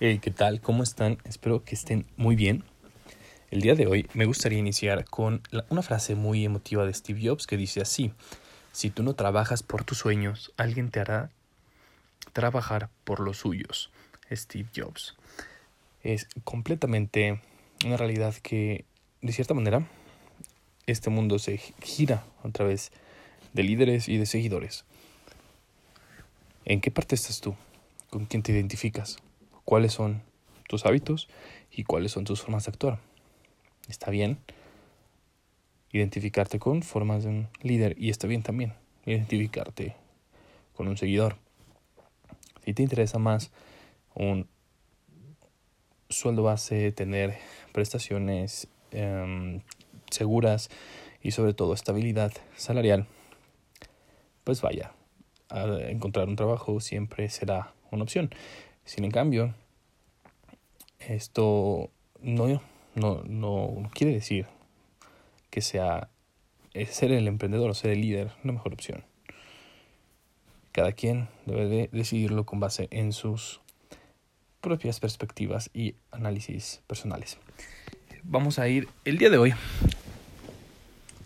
Hey, ¿qué tal? ¿Cómo están? Espero que estén muy bien. El día de hoy me gustaría iniciar con una frase muy emotiva de Steve Jobs que dice así, si tú no trabajas por tus sueños, alguien te hará trabajar por los suyos. Steve Jobs. Es completamente una realidad que, de cierta manera, este mundo se gira a través de líderes y de seguidores. ¿En qué parte estás tú? ¿Con quién te identificas? ¿Cuáles son tus hábitos y cuáles son tus formas de actuar? Está bien identificarte con formas de un líder y está bien también identificarte con un seguidor. Si te interesa más un sueldo base, tener prestaciones em, seguras y sobre todo estabilidad salarial, pues vaya, a encontrar un trabajo siempre será una opción. Sin en cambio, esto no, no, no quiere decir que sea ser el emprendedor o ser el líder la mejor opción. Cada quien debe de decidirlo con base en sus propias perspectivas y análisis personales. Vamos a ir el día de hoy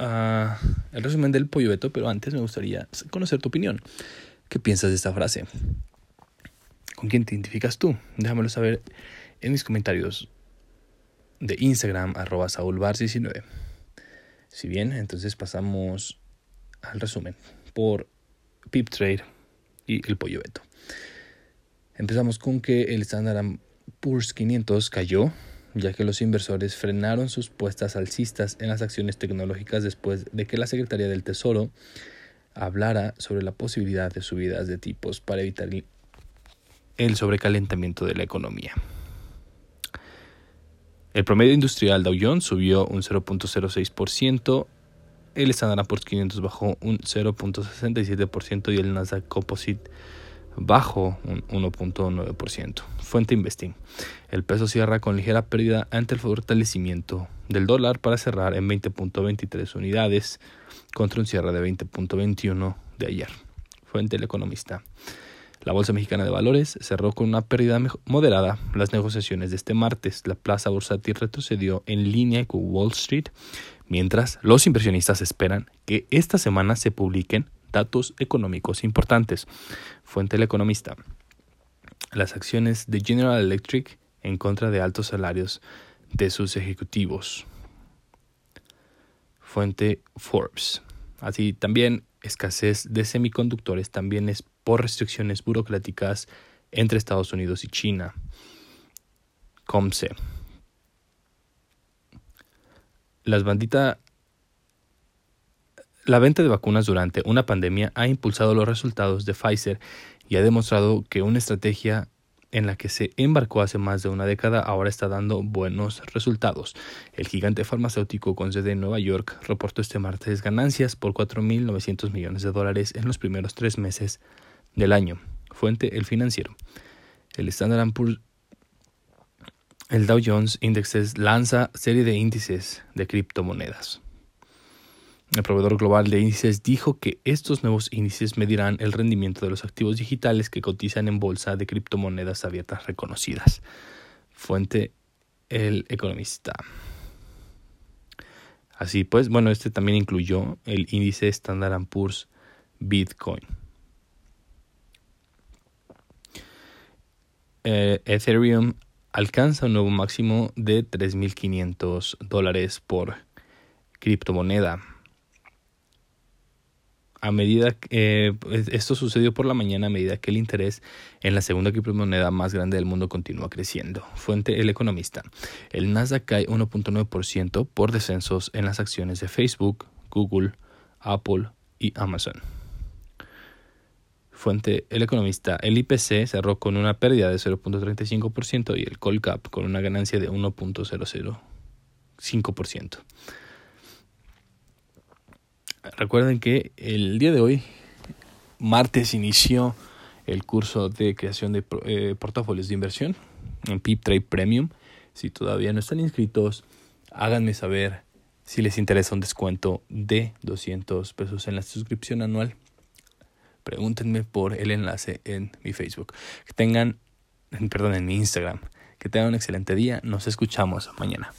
a el resumen del pollo beto, pero antes me gustaría conocer tu opinión. ¿Qué piensas de esta frase? ¿Con quién te identificas tú? Déjamelo saber en mis comentarios de Instagram, arroba saulbar19. Si bien, entonces pasamos al resumen por Pip Trade y el pollo beto. Empezamos con que el Standard Poor's 500 cayó, ya que los inversores frenaron sus puestas alcistas en las acciones tecnológicas después de que la Secretaría del Tesoro hablara sobre la posibilidad de subidas de tipos para evitar el sobrecalentamiento de la economía. El promedio industrial Dow Jones subió un 0.06%, el Standard Poor's 500 bajó un 0.67% y el Nasdaq Composite bajo un 1.9%. Fuente Investing. El peso cierra con ligera pérdida ante el fortalecimiento del dólar para cerrar en 20.23 unidades contra un cierre de 20.21 de ayer. Fuente El Economista. La Bolsa Mexicana de Valores cerró con una pérdida moderada las negociaciones de este martes. La plaza bursátil retrocedió en línea con Wall Street, mientras los inversionistas esperan que esta semana se publiquen datos económicos importantes. Fuente El Economista. Las acciones de General Electric en contra de altos salarios de sus ejecutivos. Fuente Forbes. Así también escasez de semiconductores también es por restricciones burocráticas entre Estados Unidos y China. COMSE. Las banditas la venta de vacunas durante una pandemia ha impulsado los resultados de Pfizer y ha demostrado que una estrategia en la que se embarcó hace más de una década ahora está dando buenos resultados. El gigante farmacéutico con sede en Nueva York reportó este martes ganancias por 4.900 millones de dólares en los primeros tres meses del año. Fuente El Financiero. El Standard Poor's el Dow Jones Indexes lanza serie de índices de criptomonedas. El proveedor global de índices dijo que estos nuevos índices medirán el rendimiento de los activos digitales que cotizan en bolsa de criptomonedas abiertas reconocidas. Fuente El Economista. Así pues, bueno, este también incluyó el índice Standard Poor's Bitcoin. Eh, Ethereum alcanza un nuevo máximo de 3.500 dólares por criptomoneda a medida eh, pues, esto sucedió por la mañana a medida que el interés en la segunda criptomoneda más grande del mundo continúa creciendo. Fuente El Economista. El Nasdaq cae 1.9% por descensos en las acciones de Facebook, Google, Apple y Amazon. Fuente El Economista. El IPC cerró con una pérdida de 0.35% y el Colcap con una ganancia de 1.005%. Recuerden que el día de hoy, martes, inició el curso de creación de eh, portafolios de inversión en Pip Trade Premium. Si todavía no están inscritos, háganme saber si les interesa un descuento de 200 pesos en la suscripción anual. Pregúntenme por el enlace en mi Facebook. Que tengan perdón, en mi Instagram. Que tengan un excelente día. Nos escuchamos mañana.